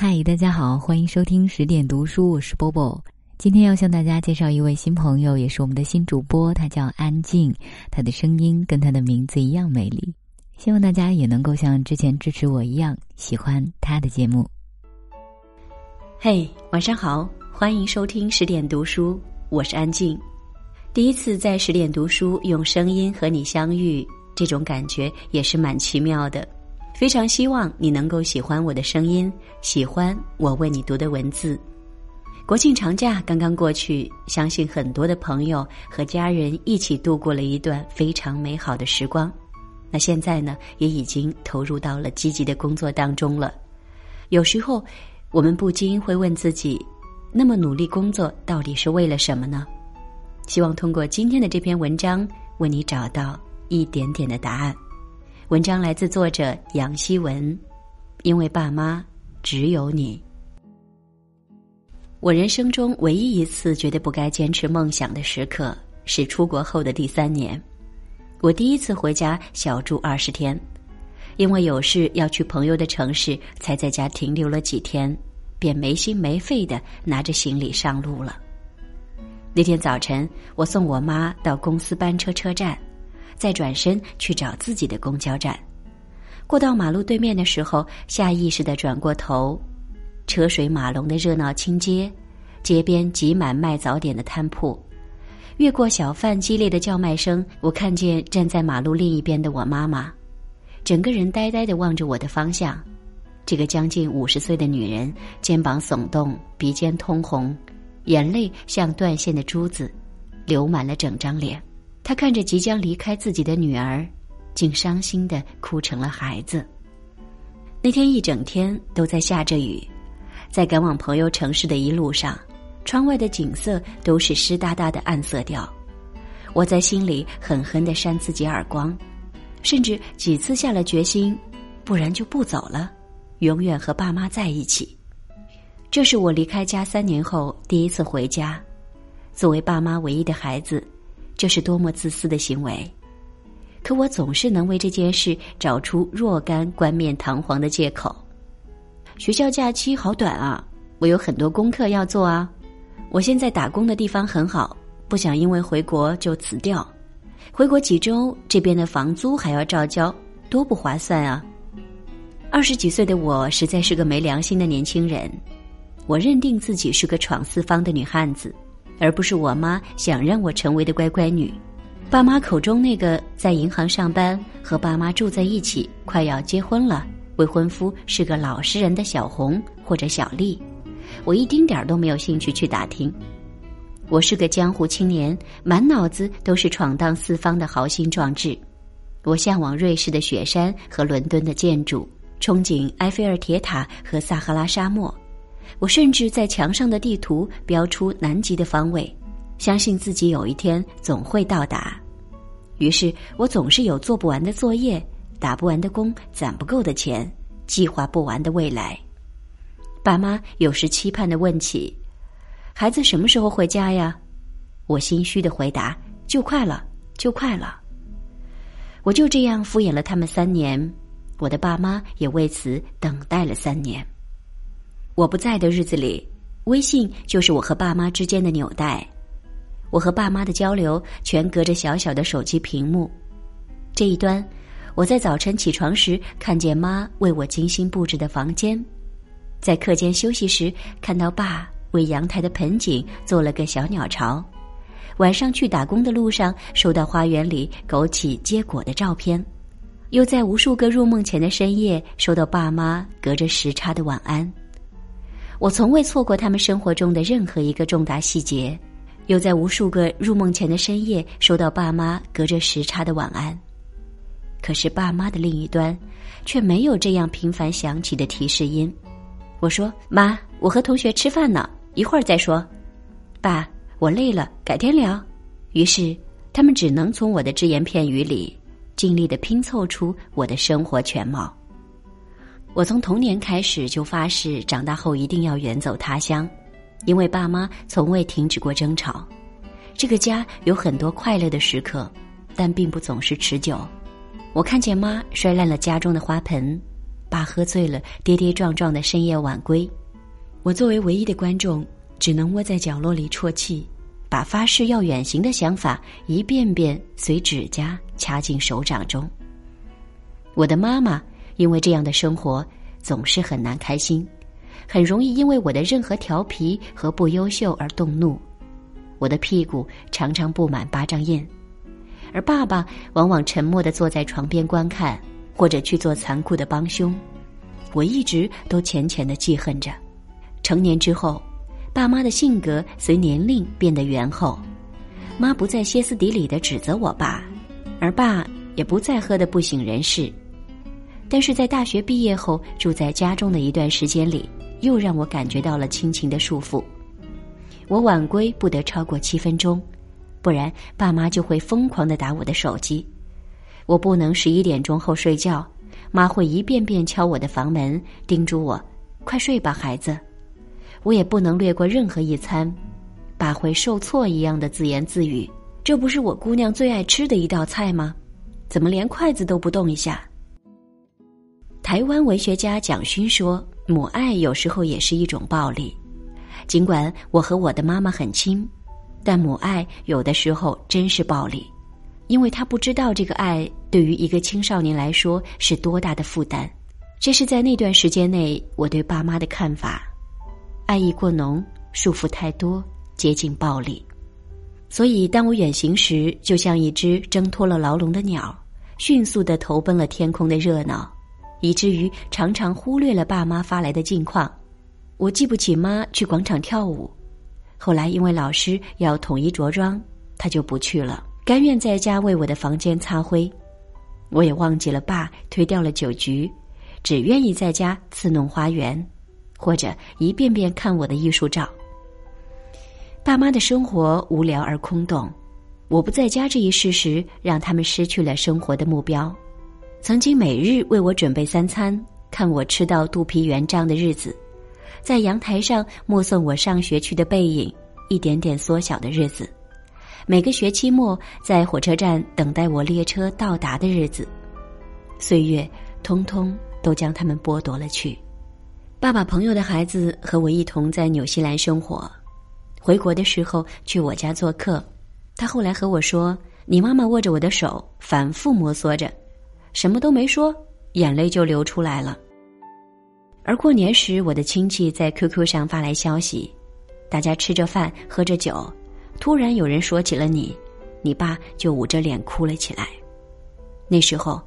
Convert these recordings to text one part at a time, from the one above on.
嗨，大家好，欢迎收听十点读书，我是波波。今天要向大家介绍一位新朋友，也是我们的新主播，他叫安静，他的声音跟他的名字一样美丽。希望大家也能够像之前支持我一样，喜欢他的节目。嘿，晚上好，欢迎收听十点读书，我是安静。第一次在十点读书用声音和你相遇，这种感觉也是蛮奇妙的。非常希望你能够喜欢我的声音，喜欢我为你读的文字。国庆长假刚刚过去，相信很多的朋友和家人一起度过了一段非常美好的时光。那现在呢，也已经投入到了积极的工作当中了。有时候，我们不禁会问自己：那么努力工作到底是为了什么呢？希望通过今天的这篇文章，为你找到一点点的答案。文章来自作者杨希文，因为爸妈只有你。我人生中唯一一次觉得不该坚持梦想的时刻，是出国后的第三年。我第一次回家小住二十天，因为有事要去朋友的城市，才在家停留了几天，便没心没肺的拿着行李上路了。那天早晨，我送我妈到公司班车车站。再转身去找自己的公交站，过到马路对面的时候，下意识的转过头，车水马龙的热闹青街，街边挤满卖早点的摊铺，越过小贩激烈的叫卖声，我看见站在马路另一边的我妈妈，整个人呆呆的望着我的方向。这个将近五十岁的女人，肩膀耸动，鼻尖通红，眼泪像断线的珠子，流满了整张脸。他看着即将离开自己的女儿，竟伤心的哭成了孩子。那天一整天都在下着雨，在赶往朋友城市的一路上，窗外的景色都是湿哒哒的暗色调。我在心里狠狠的扇自己耳光，甚至几次下了决心，不然就不走了，永远和爸妈在一起。这是我离开家三年后第一次回家，作为爸妈唯一的孩子。这是多么自私的行为！可我总是能为这件事找出若干冠冕堂皇的借口。学校假期好短啊，我有很多功课要做啊。我现在打工的地方很好，不想因为回国就辞掉。回国几周，这边的房租还要照交，多不划算啊！二十几岁的我实在是个没良心的年轻人，我认定自己是个闯四方的女汉子。而不是我妈想让我成为的乖乖女，爸妈口中那个在银行上班、和爸妈住在一起、快要结婚了、未婚夫是个老实人的小红或者小丽，我一丁点儿都没有兴趣去打听。我是个江湖青年，满脑子都是闯荡四方的豪心壮志。我向往瑞士的雪山和伦敦的建筑，憧憬埃菲尔铁塔和撒哈拉沙漠。我甚至在墙上的地图标出南极的方位，相信自己有一天总会到达。于是我总是有做不完的作业，打不完的工，攒不够的钱，计划不完的未来。爸妈有时期盼的问起：“孩子什么时候回家呀？”我心虚的回答：“就快了，就快了。”我就这样敷衍了他们三年，我的爸妈也为此等待了三年。我不在的日子里，微信就是我和爸妈之间的纽带。我和爸妈的交流全隔着小小的手机屏幕。这一端，我在早晨起床时看见妈为我精心布置的房间；在课间休息时看到爸为阳台的盆景做了个小鸟巢；晚上去打工的路上收到花园里枸杞结果的照片；又在无数个入梦前的深夜收到爸妈隔着时差的晚安。我从未错过他们生活中的任何一个重大细节，又在无数个入梦前的深夜收到爸妈隔着时差的晚安。可是爸妈的另一端，却没有这样频繁响起的提示音。我说：“妈，我和同学吃饭呢，一会儿再说。”爸，我累了，改天聊。于是他们只能从我的只言片语里，尽力的拼凑出我的生活全貌。我从童年开始就发誓，长大后一定要远走他乡，因为爸妈从未停止过争吵。这个家有很多快乐的时刻，但并不总是持久。我看见妈摔烂了家中的花盆，爸喝醉了，跌跌撞撞的深夜晚归，我作为唯一的观众，只能窝在角落里啜泣，把发誓要远行的想法一遍遍随指甲掐进手掌中。我的妈妈因为这样的生活总是很难开心，很容易因为我的任何调皮和不优秀而动怒，我的屁股常常布满巴掌印，而爸爸往往沉默的坐在床边观看。或者去做残酷的帮凶，我一直都浅浅的记恨着。成年之后，爸妈的性格随年龄变得圆厚，妈不再歇斯底里的指责我爸，而爸也不再喝得不省人事。但是在大学毕业后住在家中的一段时间里，又让我感觉到了亲情的束缚。我晚归不得超过七分钟，不然爸妈就会疯狂的打我的手机。我不能十一点钟后睡觉，妈会一遍遍敲我的房门，叮嘱我：“快睡吧，孩子。”我也不能略过任何一餐，爸会受挫一样的自言自语：“这不是我姑娘最爱吃的一道菜吗？怎么连筷子都不动一下？”台湾文学家蒋勋说：“母爱有时候也是一种暴力，尽管我和我的妈妈很亲，但母爱有的时候真是暴力。”因为他不知道这个爱对于一个青少年来说是多大的负担，这是在那段时间内我对爸妈的看法：爱意过浓，束缚太多，接近暴力。所以当我远行时，就像一只挣脱了牢笼的鸟，迅速的投奔了天空的热闹，以至于常常忽略了爸妈发来的近况。我记不起妈去广场跳舞，后来因为老师要统一着装，他就不去了。甘愿在家为我的房间擦灰，我也忘记了爸推掉了酒局，只愿意在家刺弄花园，或者一遍遍看我的艺术照。爸妈的生活无聊而空洞，我不在家这一事实让他们失去了生活的目标。曾经每日为我准备三餐，看我吃到肚皮圆胀的日子，在阳台上目送我上学去的背影一点点缩小的日子。每个学期末，在火车站等待我列车到达的日子，岁月通通都将他们剥夺了去。爸爸朋友的孩子和我一同在纽西兰生活，回国的时候去我家做客。他后来和我说：“你妈妈握着我的手，反复摩挲着，什么都没说，眼泪就流出来了。”而过年时，我的亲戚在 QQ 上发来消息，大家吃着饭，喝着酒。突然有人说起了你，你爸就捂着脸哭了起来。那时候，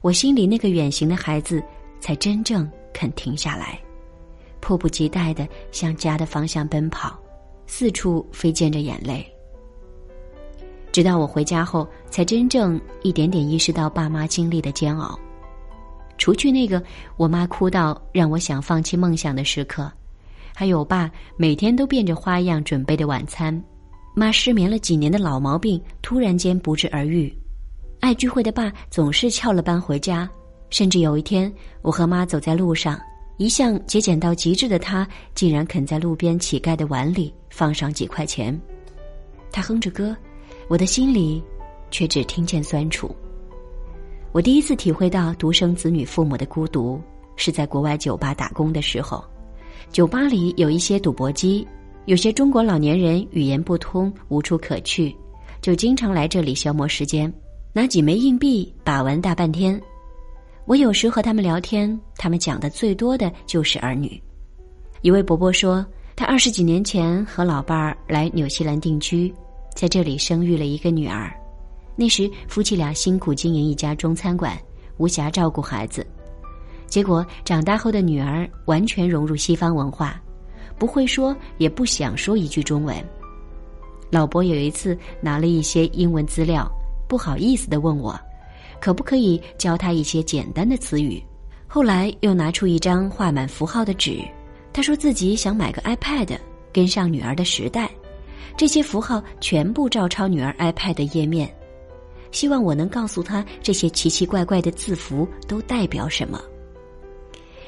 我心里那个远行的孩子才真正肯停下来，迫不及待的向家的方向奔跑，四处飞溅着眼泪。直到我回家后，才真正一点点意识到爸妈经历的煎熬。除去那个我妈哭到让我想放弃梦想的时刻，还有爸每天都变着花样准备的晚餐。妈失眠了几年的老毛病突然间不治而愈，爱聚会的爸总是翘了班回家，甚至有一天我和妈走在路上，一向节俭到极致的他竟然肯在路边乞丐的碗里放上几块钱。他哼着歌，我的心里却只听见酸楚。我第一次体会到独生子女父母的孤独，是在国外酒吧打工的时候，酒吧里有一些赌博机。有些中国老年人语言不通，无处可去，就经常来这里消磨时间，拿几枚硬币把玩大半天。我有时和他们聊天，他们讲的最多的就是儿女。一位伯伯说，他二十几年前和老伴儿来纽西兰定居，在这里生育了一个女儿。那时夫妻俩辛苦经营一家中餐馆，无暇照顾孩子，结果长大后的女儿完全融入西方文化。不会说，也不想说一句中文。老伯有一次拿了一些英文资料，不好意思的问我，可不可以教他一些简单的词语。后来又拿出一张画满符号的纸，他说自己想买个 iPad，跟上女儿的时代。这些符号全部照抄女儿 iPad 的页面，希望我能告诉她这些奇奇怪怪的字符都代表什么。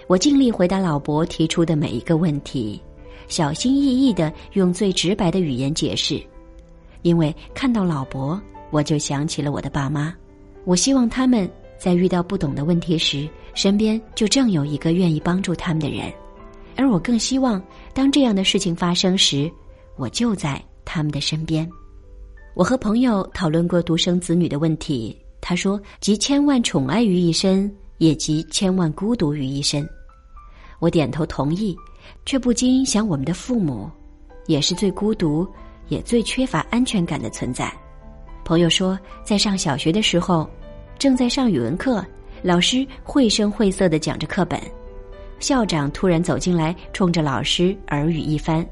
我尽力回答老伯提出的每一个问题。小心翼翼的用最直白的语言解释，因为看到老伯，我就想起了我的爸妈。我希望他们在遇到不懂的问题时，身边就正有一个愿意帮助他们的人，而我更希望，当这样的事情发生时，我就在他们的身边。我和朋友讨论过独生子女的问题，他说：“集千万宠爱于一身，也集千万孤独于一身。”我点头同意，却不禁想，我们的父母，也是最孤独，也最缺乏安全感的存在。朋友说，在上小学的时候，正在上语文课，老师绘声绘色的讲着课本，校长突然走进来，冲着老师耳语一番。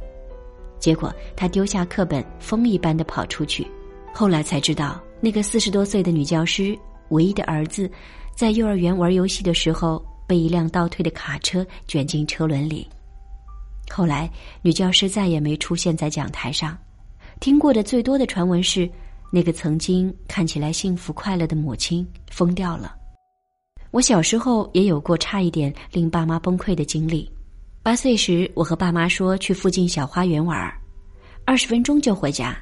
结果他丢下课本，风一般的跑出去。后来才知道，那个四十多岁的女教师唯一的儿子，在幼儿园玩游戏的时候，被一辆倒退的卡车卷进车轮里。后来，女教师再也没出现在讲台上。听过的最多的传闻是，那个曾经看起来幸福快乐的母亲疯掉了。我小时候也有过差一点令爸妈崩溃的经历。八岁时，我和爸妈说去附近小花园玩，二十分钟就回家。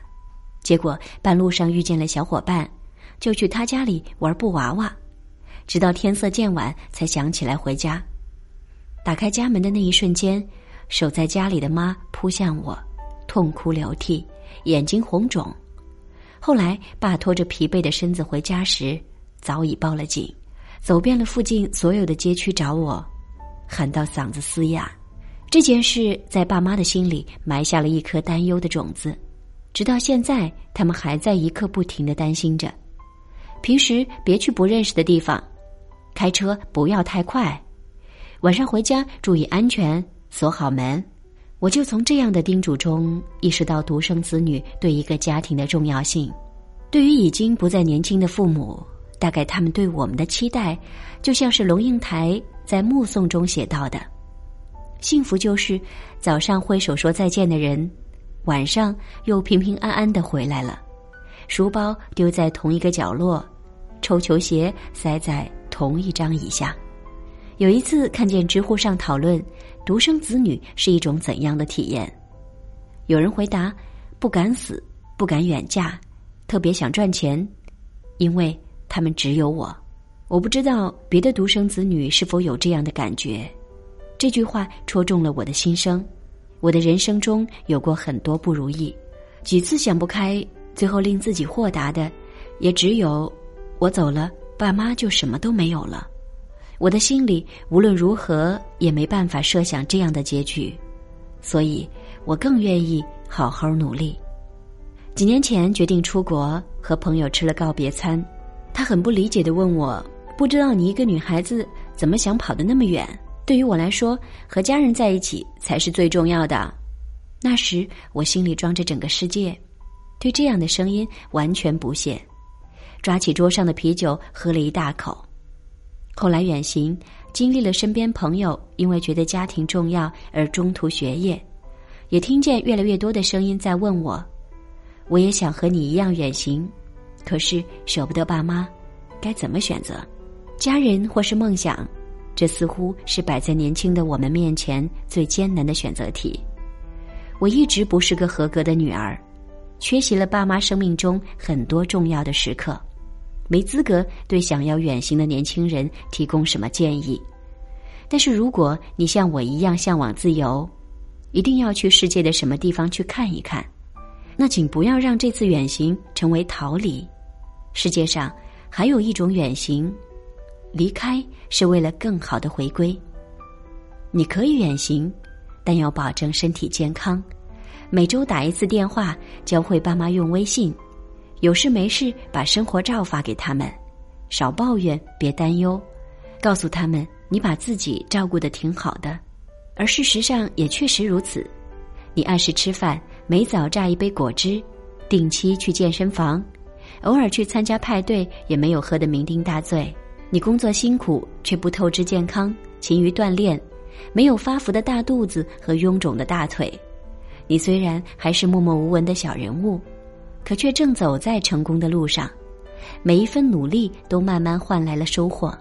结果半路上遇见了小伙伴，就去他家里玩布娃娃，直到天色渐晚才想起来回家。打开家门的那一瞬间，守在家里的妈扑向我，痛哭流涕，眼睛红肿。后来爸拖着疲惫的身子回家时，早已报了警，走遍了附近所有的街区找我，喊到嗓子嘶哑。这件事在爸妈的心里埋下了一颗担忧的种子，直到现在，他们还在一刻不停的担心着。平时别去不认识的地方，开车不要太快，晚上回家注意安全，锁好门。我就从这样的叮嘱中意识到独生子女对一个家庭的重要性。对于已经不再年轻的父母，大概他们对我们的期待，就像是龙应台在《目送》中写到的。幸福就是早上挥手说再见的人，晚上又平平安安的回来了，书包丢在同一个角落，臭球鞋塞在同一张椅下。有一次看见知乎上讨论独生子女是一种怎样的体验，有人回答不敢死，不敢远嫁，特别想赚钱，因为他们只有我。我不知道别的独生子女是否有这样的感觉。这句话戳中了我的心声。我的人生中有过很多不如意，几次想不开，最后令自己豁达的，也只有我走了，爸妈就什么都没有了。我的心里无论如何也没办法设想这样的结局，所以我更愿意好好努力。几年前决定出国，和朋友吃了告别餐，他很不理解的问我：“不知道你一个女孩子怎么想跑得那么远？”对于我来说，和家人在一起才是最重要的。那时我心里装着整个世界，对这样的声音完全不屑。抓起桌上的啤酒喝了一大口。后来远行，经历了身边朋友因为觉得家庭重要而中途学业，也听见越来越多的声音在问我：我也想和你一样远行，可是舍不得爸妈，该怎么选择？家人或是梦想？这似乎是摆在年轻的我们面前最艰难的选择题。我一直不是个合格的女儿，缺席了爸妈生命中很多重要的时刻，没资格对想要远行的年轻人提供什么建议。但是如果你像我一样向往自由，一定要去世界的什么地方去看一看，那请不要让这次远行成为逃离。世界上还有一种远行。离开是为了更好的回归。你可以远行，但要保证身体健康。每周打一次电话，教会爸妈用微信。有事没事把生活照发给他们，少抱怨，别担忧，告诉他们你把自己照顾的挺好的。而事实上也确实如此。你按时吃饭，每早榨一杯果汁，定期去健身房，偶尔去参加派对，也没有喝得酩酊大醉。你工作辛苦，却不透支健康，勤于锻炼，没有发福的大肚子和臃肿的大腿。你虽然还是默默无闻的小人物，可却正走在成功的路上。每一份努力都慢慢换来了收获。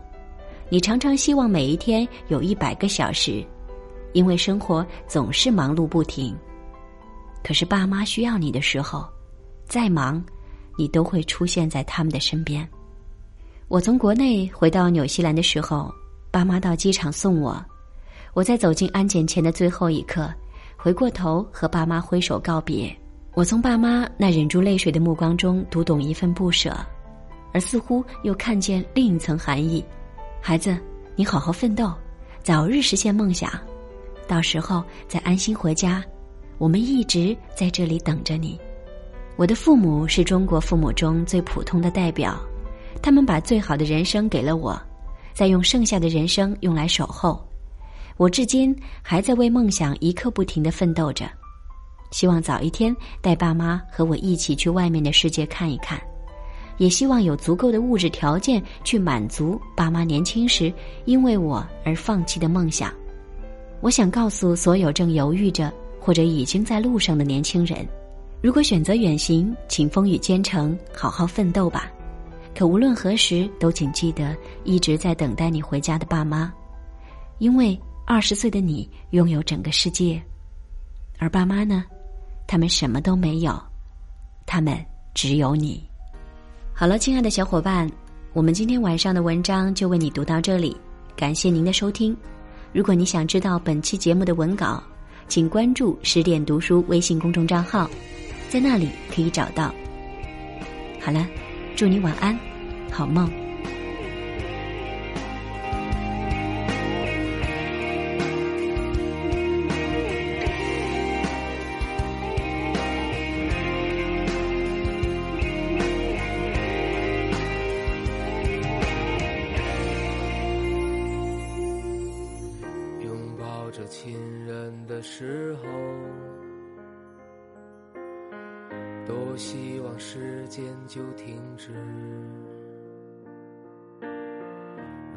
你常常希望每一天有一百个小时，因为生活总是忙碌不停。可是爸妈需要你的时候，再忙，你都会出现在他们的身边。我从国内回到纽西兰的时候，爸妈到机场送我。我在走进安检前的最后一刻，回过头和爸妈挥手告别。我从爸妈那忍住泪水的目光中读懂一份不舍，而似乎又看见另一层含义：孩子，你好好奋斗，早日实现梦想，到时候再安心回家。我们一直在这里等着你。我的父母是中国父母中最普通的代表。他们把最好的人生给了我，再用剩下的人生用来守候。我至今还在为梦想一刻不停的奋斗着，希望早一天带爸妈和我一起去外面的世界看一看，也希望有足够的物质条件去满足爸妈年轻时因为我而放弃的梦想。我想告诉所有正犹豫着或者已经在路上的年轻人：如果选择远行，请风雨兼程，好好奋斗吧。可无论何时，都请记得一直在等待你回家的爸妈，因为二十岁的你拥有整个世界，而爸妈呢，他们什么都没有，他们只有你。好了，亲爱的小伙伴，我们今天晚上的文章就为你读到这里，感谢您的收听。如果你想知道本期节目的文稿，请关注十点读书微信公众账号，在那里可以找到。好了。祝你晚安，好梦。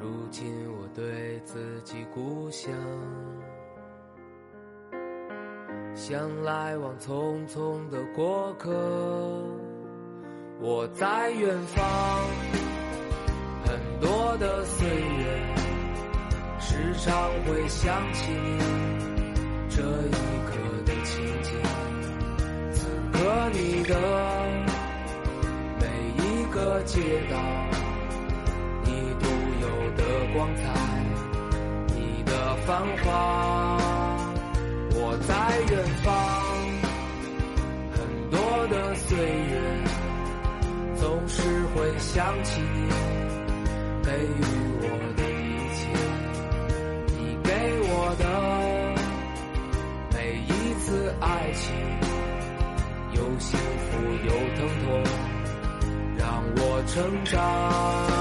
如今我对自己故乡，像来往匆匆的过客。我在远方，很多的岁月，时常会想起你这一刻的情景。此刻你的每一个街道，光彩，你的繁华。我在远方，很多的岁月，总是会想起你给予我的一切，你给我的每一次爱情。有幸福，有疼痛，让我成长。